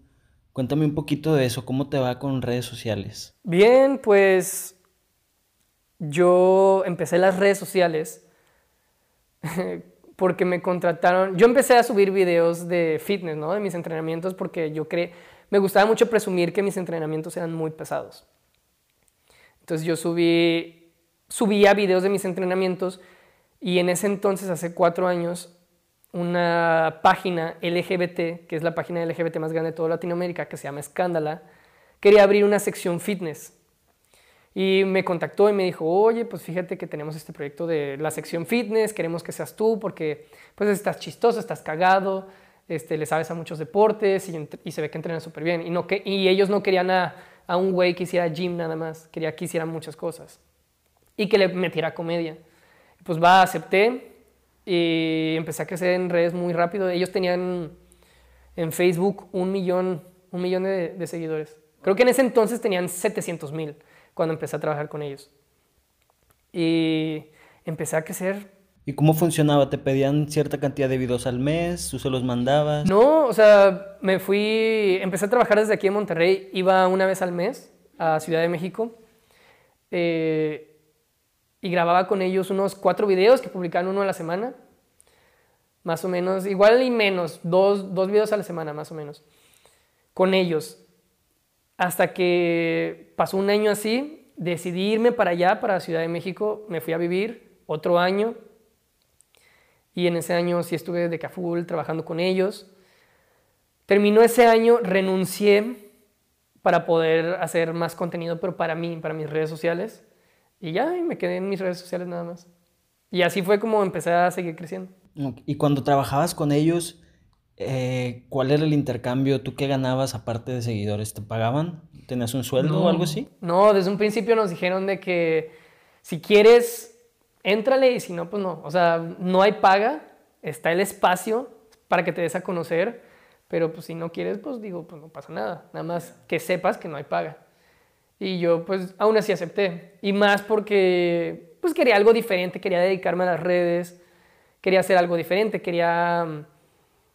Cuéntame un poquito de eso, ¿cómo te va con redes sociales? Bien, pues yo empecé las redes sociales *laughs* porque me contrataron, yo empecé a subir videos de fitness, ¿no? De mis entrenamientos porque yo creí, me gustaba mucho presumir que mis entrenamientos eran muy pesados. Entonces yo subí, subía videos de mis entrenamientos y en ese entonces, hace cuatro años, una página LGBT, que es la página LGBT más grande de toda Latinoamérica, que se llama Escándala, quería abrir una sección fitness. Y me contactó y me dijo, oye, pues fíjate que tenemos este proyecto de la sección fitness, queremos que seas tú porque pues estás chistoso, estás cagado, este, le sabes a muchos deportes y, se ve que entrenas súper bien. Y, no que, y ellos no querían a, a un güey que hiciera gym nada más, quería que hiciera muchas cosas y que le metiera comedia. Pues va, acepté y empecé a crecer en redes muy rápido. Ellos tenían en Facebook un millón, un millón de, seguidores. Creo que en ese entonces tenían 700 mil cuando empecé a trabajar con ellos. Y empecé a crecer. ¿Y cómo funcionaba? ¿Te pedían cierta cantidad de videos al mes? ¿Tú se los mandabas? No, o sea, me fui, empecé a trabajar desde aquí en Monterrey, iba una vez al mes a Ciudad de México. Eh, y grababa con ellos unos cuatro videos que publicaban uno a la semana, más o menos, igual y menos, dos, dos videos a la semana más o menos, con ellos. Hasta que pasó un año así, decidí irme para allá, para Ciudad de México, me fui a vivir otro año y en ese año sí estuve de Caful trabajando con ellos. Terminó ese año, renuncié para poder hacer más contenido, pero para mí, para mis redes sociales. Y ya, me quedé en mis redes sociales nada más. Y así fue como empecé a seguir creciendo. Y cuando trabajabas con ellos, eh, ¿cuál era el intercambio? ¿Tú qué ganabas aparte de seguidores? ¿Te pagaban? ¿Tenías un sueldo o algo así? No, desde un principio nos dijeron de que si quieres, éntrale y si no, pues no. O sea, no hay paga, está el espacio para que te des a conocer, pero pues si no quieres, pues digo, pues no pasa nada. Nada más que sepas que no hay paga. Y yo pues aún así acepté. Y más porque pues quería algo diferente, quería dedicarme a las redes, quería hacer algo diferente, quería mm,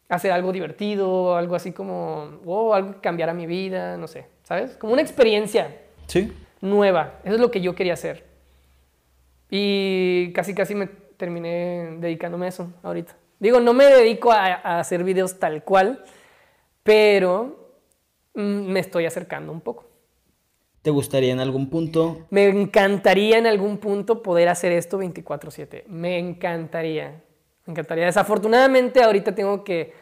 hacer algo divertido, algo así como, oh, algo que cambiara mi vida, no sé, ¿sabes? Como una experiencia Sí. nueva. Eso es lo que yo quería hacer. Y casi, casi me terminé dedicándome a eso ahorita. Digo, no me dedico a, a hacer videos tal cual, pero mm, me estoy acercando un poco. ¿Te gustaría en algún punto? Me encantaría en algún punto poder hacer esto 24/7. Me encantaría. Me encantaría. Desafortunadamente ahorita tengo que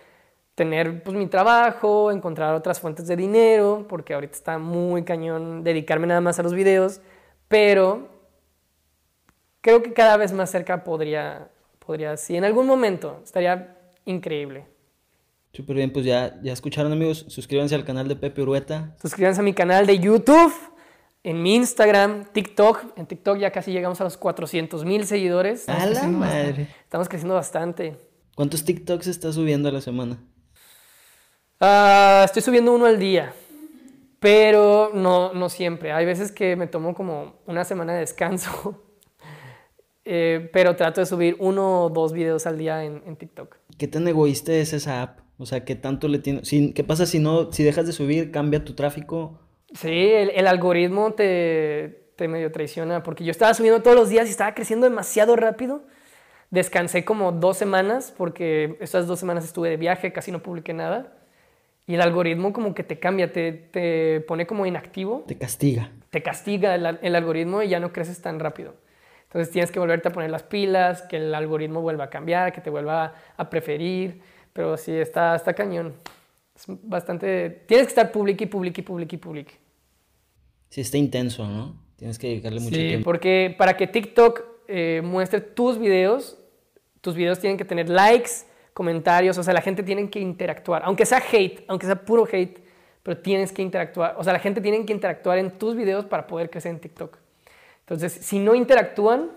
tener pues mi trabajo, encontrar otras fuentes de dinero, porque ahorita está muy cañón dedicarme nada más a los videos, pero creo que cada vez más cerca podría, podría, sí, en algún momento estaría increíble. Súper bien, pues ya, ya escucharon amigos, suscríbanse al canal de Pepe Urueta. Suscríbanse a mi canal de YouTube, en mi Instagram, TikTok. En TikTok ya casi llegamos a los 400 mil seguidores. Estamos ¡A la bastante. madre! Estamos creciendo bastante. ¿Cuántos TikToks estás subiendo a la semana? Ah, estoy subiendo uno al día, pero no, no siempre. Hay veces que me tomo como una semana de descanso, *laughs* Eh, pero trato de subir uno o dos videos al día en, en TikTok. ¿Qué tan egoísta es esa app? O sea, ¿qué tanto le tiene? si- ¿Qué pasa si no, si dejas de subir, cambia tu tráfico? Sí, el, el algoritmo te, te medio traiciona, porque yo estaba subiendo todos los días y estaba creciendo demasiado rápido. Descansé como dos semanas, porque estas dos semanas estuve de viaje, casi no publiqué nada. Y el algoritmo como que te cambia, te, te pone como inactivo. Te castiga. te castiga el, el algoritmo y ya no creces tan rápido. Entonces tienes que volverte a poner las pilas, que el algoritmo vuelva a cambiar, que te vuelva a preferir. Pero sí, está, está cañón. Es bastante... Tienes que estar public y public y public y public. Sí, está intenso, ¿no? Tienes que dedicarle mucho Sí, tiempo. porque para que TikTok eh, muestre tus videos, tus videos tienen que tener likes, comentarios, o sea, la gente tiene que interactuar, aunque sea hate, aunque sea puro hate, pero tienes que interactuar, o sea, la gente tiene que interactuar en tus videos para poder crecer en TikTok. Entonces, si no interactúan,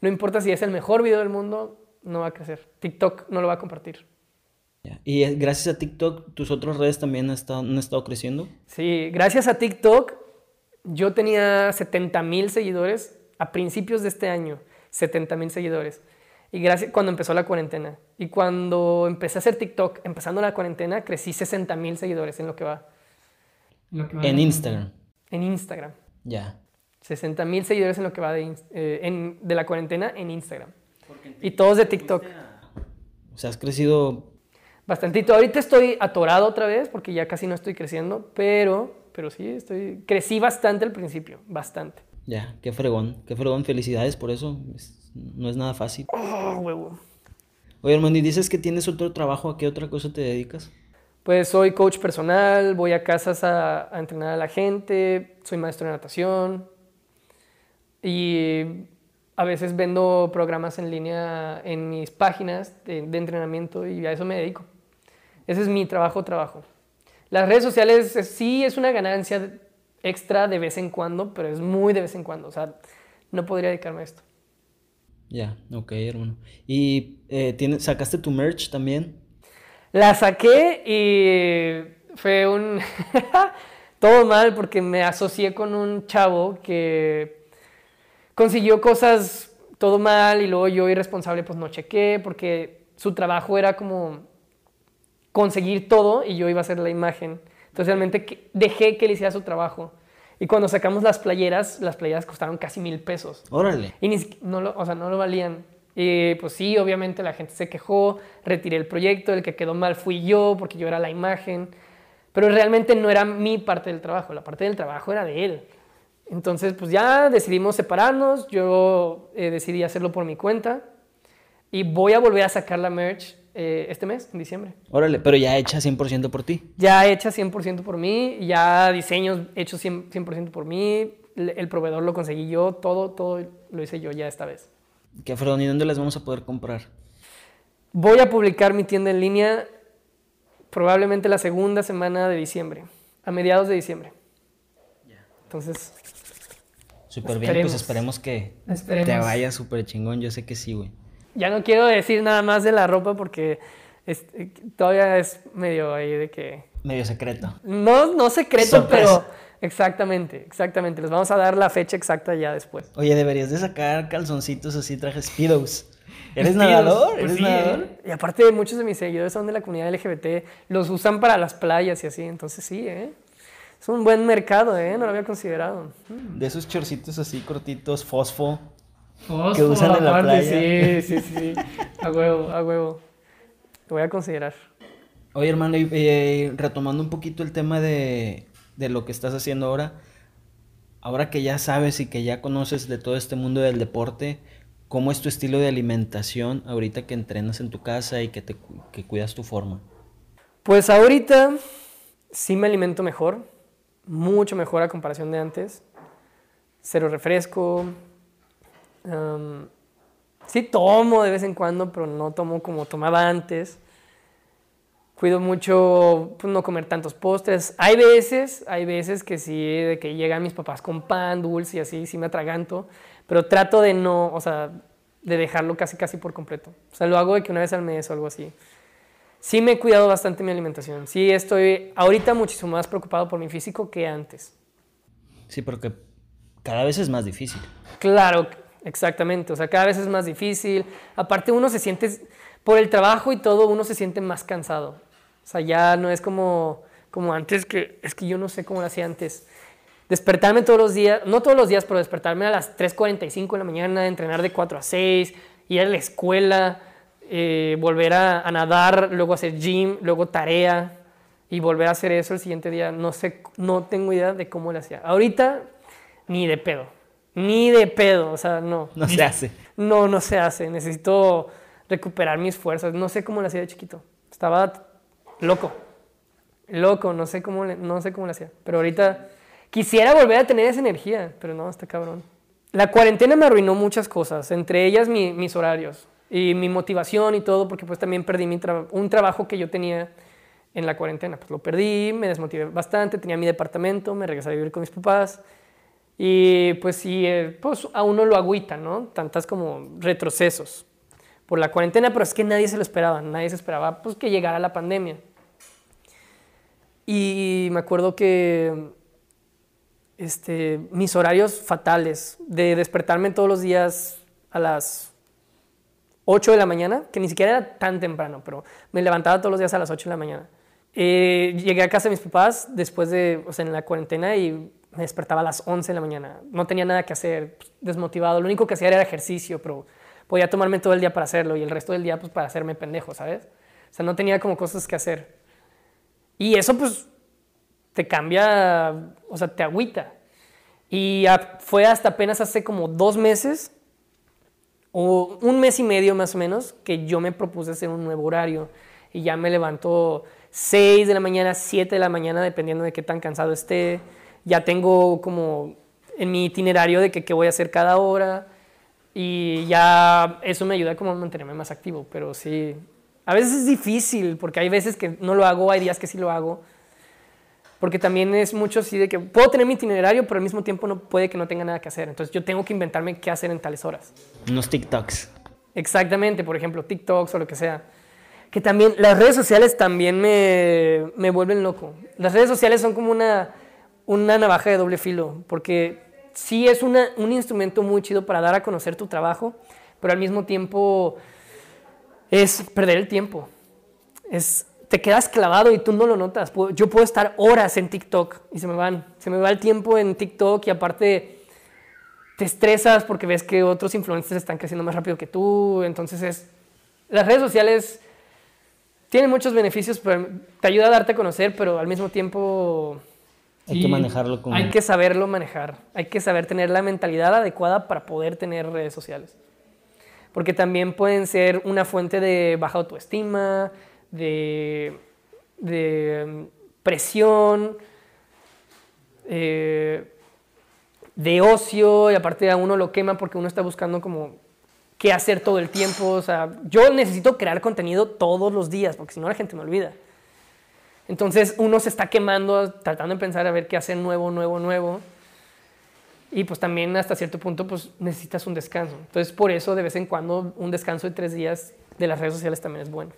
no importa si es el mejor video del mundo, no va a crecer. TikTok no lo va a compartir. Y gracias a TikTok, tus otras redes también han estado, han estado creciendo. Sí, gracias a TikTok, yo tenía 70 mil seguidores a principios de este año, 70 mil seguidores. Y gracias, cuando empezó la cuarentena. Y cuando empecé a hacer TikTok, empezando la cuarentena, crecí 60 mil seguidores en lo que va. En Instagram. En Instagram. Ya. 60 mil seguidores en lo que va de, eh, en- de la cuarentena en Instagram. Y todos de TikTok. O sea, has crecido. Bastantito. Ahorita estoy atorado otra vez porque ya casi no estoy creciendo, pero, pero sí, estoy, crecí bastante al principio, bastante. Ya, qué fregón. Qué fregón. Felicidades por eso. Es- no es nada fácil. Oh, huevo. Oye, hermano, y dices que tienes otro trabajo. ¿A qué otra cosa te dedicas? Pues soy coach personal, voy a casas a, a entrenar a la gente, soy maestro de natación y a veces vendo programas en línea en mis páginas de, de entrenamiento y a eso me dedico. Ese es mi trabajo, trabajo. Las redes sociales eh, sí es una ganancia extra de vez en cuando, pero es muy de vez en cuando. O sea, no podría dedicarme a esto. Ya, ok, hermano. ¿Y eh, tienes, sacaste tu merch también? La saqué y fue un... *laughs* todo mal porque me asocié con un chavo que consiguió cosas todo mal y luego yo irresponsable pues no chequé porque su trabajo era como conseguir todo y yo iba a hacer la imagen. Entonces realmente dejé que él hiciera su trabajo. Y cuando sacamos las playeras, las playeras costaron casi mil pesos. Órale. Y ni no lo, o sea, no lo valían. Y pues sí, obviamente la gente se quejó, retiré el proyecto, el que quedó mal fui yo porque yo era la imagen, pero realmente no era mi parte del trabajo, la parte del trabajo era de él. Entonces pues ya decidimos separarnos, yo eh, decidí hacerlo por mi cuenta y voy a volver a sacar la merch eh, este mes, en diciembre. Órale, pero ya hecha 100% por ti. Ya hecha 100% por mí, ya diseños hechos 100%, 100% por mí, el el proveedor lo conseguí yo, todo, todo lo hice yo ya esta vez. ¿Qué, Fredón, y dónde las vamos a poder comprar? Voy a publicar mi tienda en línea probablemente la segunda semana de diciembre, a mediados de diciembre. Entonces, Súper bien, pues Esperemos. que Esperemos. te vaya súper chingón. Yo sé que sí, güey. Ya no quiero decir nada más de la ropa porque es- todavía es medio ahí de que... Medio secreto. No, no secreto, Sorpresa. pero exactamente, exactamente. Les vamos a dar la fecha exacta ya después. Oye, deberías de sacar calzoncitos así, trajes Speedos. ¿Eres nadador? pues ¿Eres sí, nadador? Y aparte muchos de mis seguidores son de la comunidad LGBT, los usan para las playas y así, entonces sí, ¿eh? Es un buen mercado, ¿eh? No lo había considerado. De esos chorcitos así cortitos, fosfo. Que usan en la playa. Sí, sí, sí. A huevo, a huevo. Lo voy a considerar. Oye, hermano, y, eh, retomando un poquito el tema de, de lo que estás haciendo ahora, ahora que ya sabes y que ya conoces de todo este mundo del deporte, ¿cómo es tu estilo de alimentación ahorita que entrenas en tu casa y que, te, que cuidas tu forma? Pues ahorita sí me alimento mejor, mucho mejor a comparación de antes. Cero refresco. Sí tomo de vez en cuando, pero no tomo como tomaba antes. Cuido mucho pues, no comer tantos postres. Hay veces, hay veces que sí, de que llegan mis papás con pan, dulce y así, sí me atraganto, pero trato de no, o sea, de dejarlo casi casi por completo. O sea, lo hago de que una vez al mes o algo así. Sí me he cuidado bastante mi alimentación. Sí estoy ahorita muchísimo más preocupado por mi físico que antes. Sí, porque cada vez es más difícil. Claro, exactamente. O sea, cada vez es más difícil. Aparte uno se siente, por el trabajo y todo, uno se siente más cansado. O sea, ya no es como, como antes, que es que yo no sé cómo lo hacía antes. Despertarme todos los días, no todos los días, pero despertarme a las 3.45 de la mañana, entrenar de 4 a 6, ir a la escuela, eh, volver a, a nadar, luego hacer gym, luego tarea y volver a hacer eso el siguiente día. No sé, no tengo idea de cómo lo hacía. Ahorita, ni de pedo. Ni de pedo, o sea, no. No se hace. No, no se hace. Necesito recuperar mis fuerzas. No sé cómo lo hacía de chiquito. Estaba loco. Loco, no sé cómo, le- no sé cómo lo hacía. Pero ahorita quisiera volver a tener esa energía, pero no, está cabrón. La cuarentena me arruinó muchas cosas, entre ellas mi- mis horarios y mi motivación y todo, porque pues también perdí mi tra- un trabajo que yo tenía en la cuarentena. Pues lo perdí, me desmotivé bastante, tenía mi departamento, me regresé a vivir con mis papás. Y pues sí, eh, pues a uno lo agüita, ¿no? Tantas como retrocesos por la cuarentena, pero es que nadie se lo esperaba, nadie se esperaba pues que llegara la pandemia. Y me acuerdo que este, mis horarios fatales de despertarme todos los días a las 8 de la mañana, que ni siquiera era tan temprano, pero me levantaba todos los días a las 8 de la mañana. Eh, llegué a casa de mis papás después de, o sea, en la cuarentena y despertaba a las 11 de la mañana. No tenía nada que hacer, pues, desmotivado. Lo único que hacía era ejercicio, pero podía tomarme todo el día para hacerlo y el resto del día pues para hacerme pendejo, ¿sabes? O sea, no tenía como cosas que hacer. Y eso pues te cambia, o sea, te agüita. Y fue hasta apenas hace como dos meses o un mes y medio más o menos que yo me propuse hacer un nuevo horario y ya me levanto 6 de la mañana, 7 de la mañana, dependiendo de qué tan cansado esté. Ya tengo como en mi itinerario de que qué voy a hacer cada hora y ya eso me ayuda como a mantenerme más activo, pero sí, a veces es difícil porque hay veces que no lo hago, hay días que sí lo hago. Porque también es mucho así de que puedo tener mi itinerario, pero al mismo tiempo no puede que no tenga nada que hacer. Entonces yo tengo que inventarme qué hacer en tales horas. Unos TikToks. Exactamente, por ejemplo, TikToks o lo que sea. Que también, las redes sociales también me, me vuelven loco. Las redes sociales son como una, una navaja de doble filo, porque sí es una- un instrumento muy chido para dar a conocer tu trabajo, pero al mismo tiempo es perder el tiempo. Es, te quedas clavado y tú no lo notas. Yo puedo estar horas en TikTok y se me van. Se me va el tiempo en TikTok y aparte te estresas porque ves que otros influencers están creciendo más rápido que tú. Entonces es... Las redes sociales tienen muchos beneficios, te ayuda a darte a conocer, pero al mismo tiempo... Hay que manejarlo con- Hay que saberlo manejar. Hay que saber tener la mentalidad adecuada para poder tener redes sociales. Porque también pueden ser una fuente de baja autoestima, de, de mm, presión, eh, de ocio, y aparte a uno lo quema porque uno está buscando como qué hacer todo el tiempo. O sea, yo necesito crear contenido todos los días, porque si no la gente me olvida. Entonces uno se está quemando tratando de pensar a ver qué hacer nuevo, nuevo, nuevo. Y pues también hasta cierto punto pues necesitas un descanso. Entonces por eso de vez en cuando un descanso de tres días de las redes sociales también es bueno.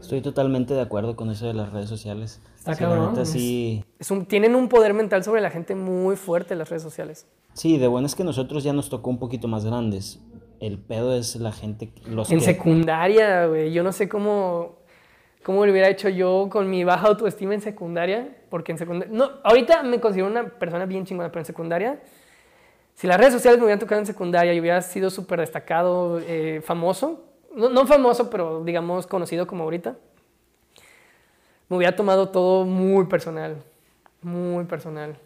Estoy totalmente de acuerdo con eso de las redes sociales. Está cabrón. sí. es un, tienen un poder mental sobre la gente muy fuerte las redes sociales. Sí, de bueno es que nosotros ya nos tocó un poquito más grandes. El pedo es la gente... Los en secundaria, güey. Yo no sé cómo cómo lo hubiera hecho yo con mi baja autoestima en secundaria, porque en secundaria, no, ahorita me considero una persona bien chingona, pero en secundaria, si las redes sociales me hubieran tocado en secundaria y hubiera sido súper destacado, eh, famoso, no, famoso, pero digamos conocido como ahorita, me hubiera tomado todo muy personal, muy personal.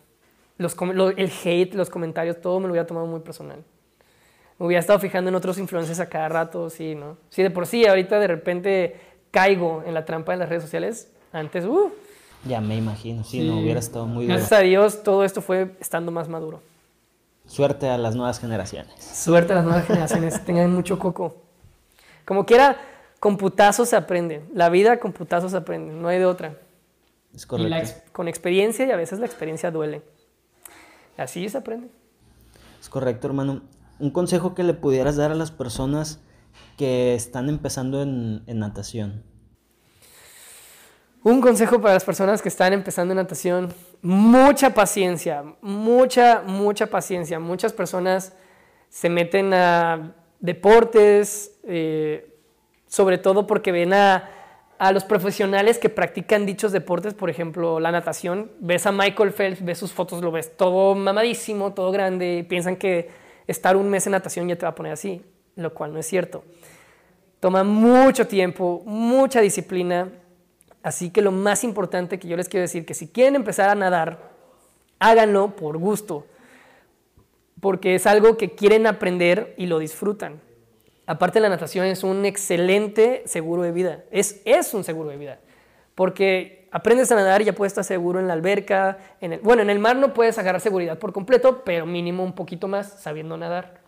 Los, el hate, los comentarios, todo me lo hubiera tomado muy personal. Me hubiera estado fijando en otros influencers a cada rato, sí, ¿no? Sí, de por sí, ahorita de repente caigo en la trampa de las redes sociales, antes, uh, Ya me imagino, si no hubiera estado muy Gracias a Dios, todo esto fue estando más maduro. Suerte a las nuevas generaciones. Suerte a las nuevas generaciones, *laughs* tengan mucho coco. Como quiera, con putazos se aprende. La vida con putazos se aprende, no hay de otra. Es correcto. con experiencia y a veces la experiencia duele. Así se aprende. Es correcto, hermano. Un consejo que le pudieras dar a las personas que están empezando en, natación? Un consejo para las personas que están empezando en natación, mucha paciencia, mucha, mucha paciencia. Muchas personas se meten a deportes, eh, sobre todo porque ven a, a, los profesionales que practican dichos deportes, por ejemplo, la natación. Ves a Michael Phelps, ves sus fotos, lo ves todo mamadísimo, todo grande, y piensan que estar un mes en natación ya te va a poner así lo cual no es cierto. Toma mucho tiempo, mucha disciplina, así que lo más importante que yo les quiero decir, que si quieren empezar a nadar, háganlo por gusto, porque es algo que quieren aprender y lo disfrutan. Aparte la natación es un excelente seguro de vida, es, es un seguro de vida, porque aprendes a nadar y ya puedes estar seguro en la alberca, en el, bueno, en el mar no puedes agarrar seguridad por completo, pero mínimo un poquito más sabiendo nadar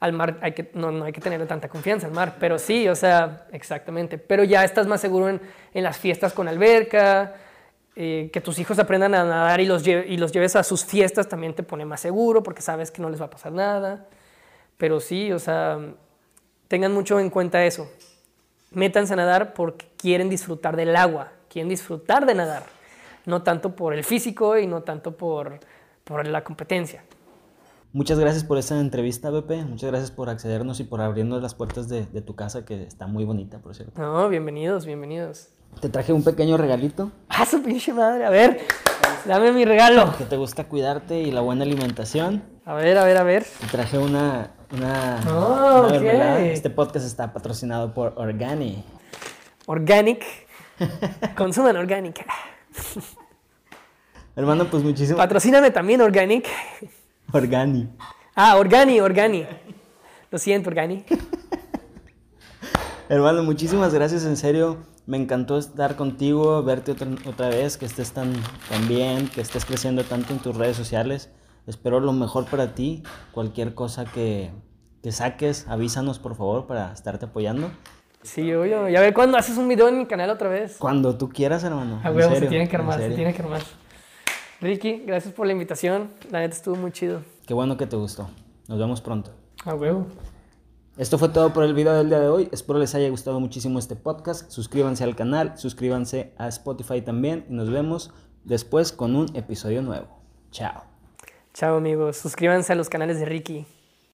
al mar hay que, no, hay que tener tanta confianza al mar, pero sí, o sea, exactamente. Pero ya estás más seguro en, las fiestas con alberca, eh, que tus hijos aprendan a nadar y los, lleves a sus fiestas también te pone más seguro porque sabes que no les va a pasar nada. Pero sí, o sea, tengan mucho en cuenta eso. Métanse a nadar porque quieren disfrutar del agua, quieren disfrutar de nadar, no tanto por el físico y no tanto por la competencia. Muchas gracias por esta entrevista, Pepe. Muchas gracias por accedernos y por abrirnos las puertas de, tu casa, que está muy bonita, por cierto. No, bienvenidos, bienvenidos. Te traje un pequeño regalito. ¡Ah, su pinche madre! A ver, dame mi regalo. Que te gusta cuidarte y la buena alimentación. A ver, a ver, a ver. Te traje una... una, oh, Este podcast está patrocinado por Organic. Organic. *laughs* Consuman Organic. Hermano, pues muchísimo. Patrocíname también Organic. Organi. Ah, Organi, Organi. Lo siento, Organi. *laughs* Hermano, muchísimas gracias, en serio. Me encantó estar contigo, verte otra, vez, que estés tan, tan bien, que estés creciendo tanto en tus redes sociales. Espero lo mejor para ti. Cualquier cosa que, que saques, avísanos por favor para estarte apoyando. Sí, obvio. Y a ver cuándo haces un video en mi canal otra vez. Cuando tú quieras, hermano. A ver, se tiene que armar, se tiene que armar. Ricky, gracias por la invitación. La neta estuvo muy chido. Qué bueno que te gustó. Nos vemos pronto. A huevo. Esto fue todo por el video del día de hoy. Espero les haya gustado muchísimo este podcast. Suscríbanse al canal, suscríbanse a Spotify también y nos vemos después con un episodio nuevo. Chao. Chao amigos. Suscríbanse a los canales de Ricky.